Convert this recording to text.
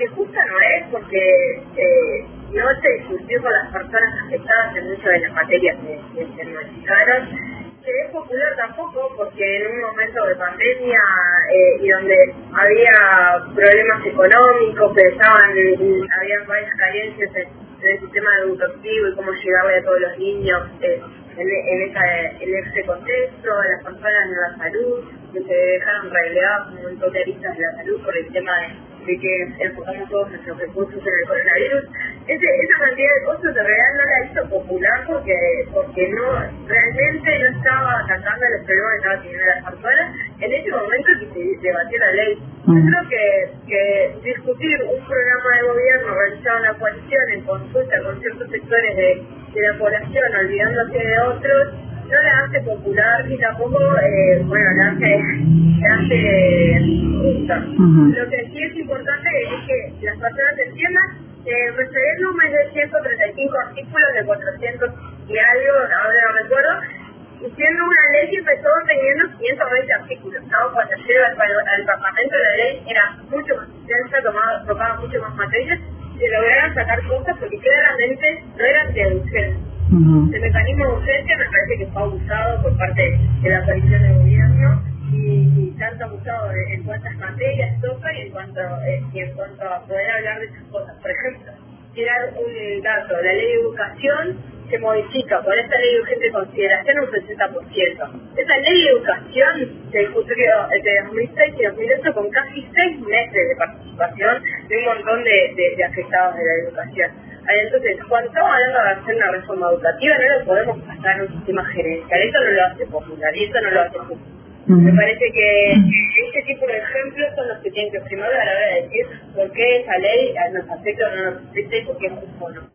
porque justa no es, porque eh, no se discutió con las personas afectadas en muchas de las materias que, se modificaron. Se es popular tampoco porque en un momento de pandemia eh, y donde había problemas económicos, que estaban, había varias carencias en, el sistema educativo y cómo llegarle a todos los niños eh, en, en, en ese contexto, las personas de la salud, que se dejaron relegadas un montón de de la salud por el tema de de que enfocamos todos nuestros recursos en el coronavirus, ese, esa cantidad de cosas de realidad no la hizo popular porque porque no realmente no estaba atacando los problemas que estaba teniendo las personas en ese momento que se debatió la ley. Yo creo que, que discutir un programa de gobierno realizado en la coalición en consulta con ciertos sectores de, de la población, olvidándose de otros, no la hace popular y tampoco, eh, bueno, la hace, la hace justa. Lo que sí es importante es que las personas entiendan que el referéndum es de 135 artículos de 400 y algo, ahora no recuerdo, y siendo una ley que empezó teniendo 120 artículos, ¿no? Cuando llega al, al, Parlamento la ley era mucho más extensa, tomaba, tocaba mucho más materias, se lograron sacar cosas porque claramente no eran de urgencia el mecanismo de urgencia me parece que fue abusado por parte de la coalición de gobierno y, tanto abusado en cuántas materias toca y en cuanto, eh, y en cuanto a poder hablar de esas cosas. Por ejemplo, tirar un dato, la ley de educación se modifica por esta ley de urgente consideración un 60%. Esa ley de educación se discutió entre 2006 y 2008 con casi seis meses de participación de un montón de, de afectados de la educación. Entonces, cuando estamos hablando de hacer una reforma educativa, no lo podemos pasar en un sistema gerencial. Eso no lo hace popular y eso no lo hace justo. Me parece que este tipo de ejemplos son los que tienen que primar a la hora de decir por qué esa ley nos afecta o no nos afecta y es justo no.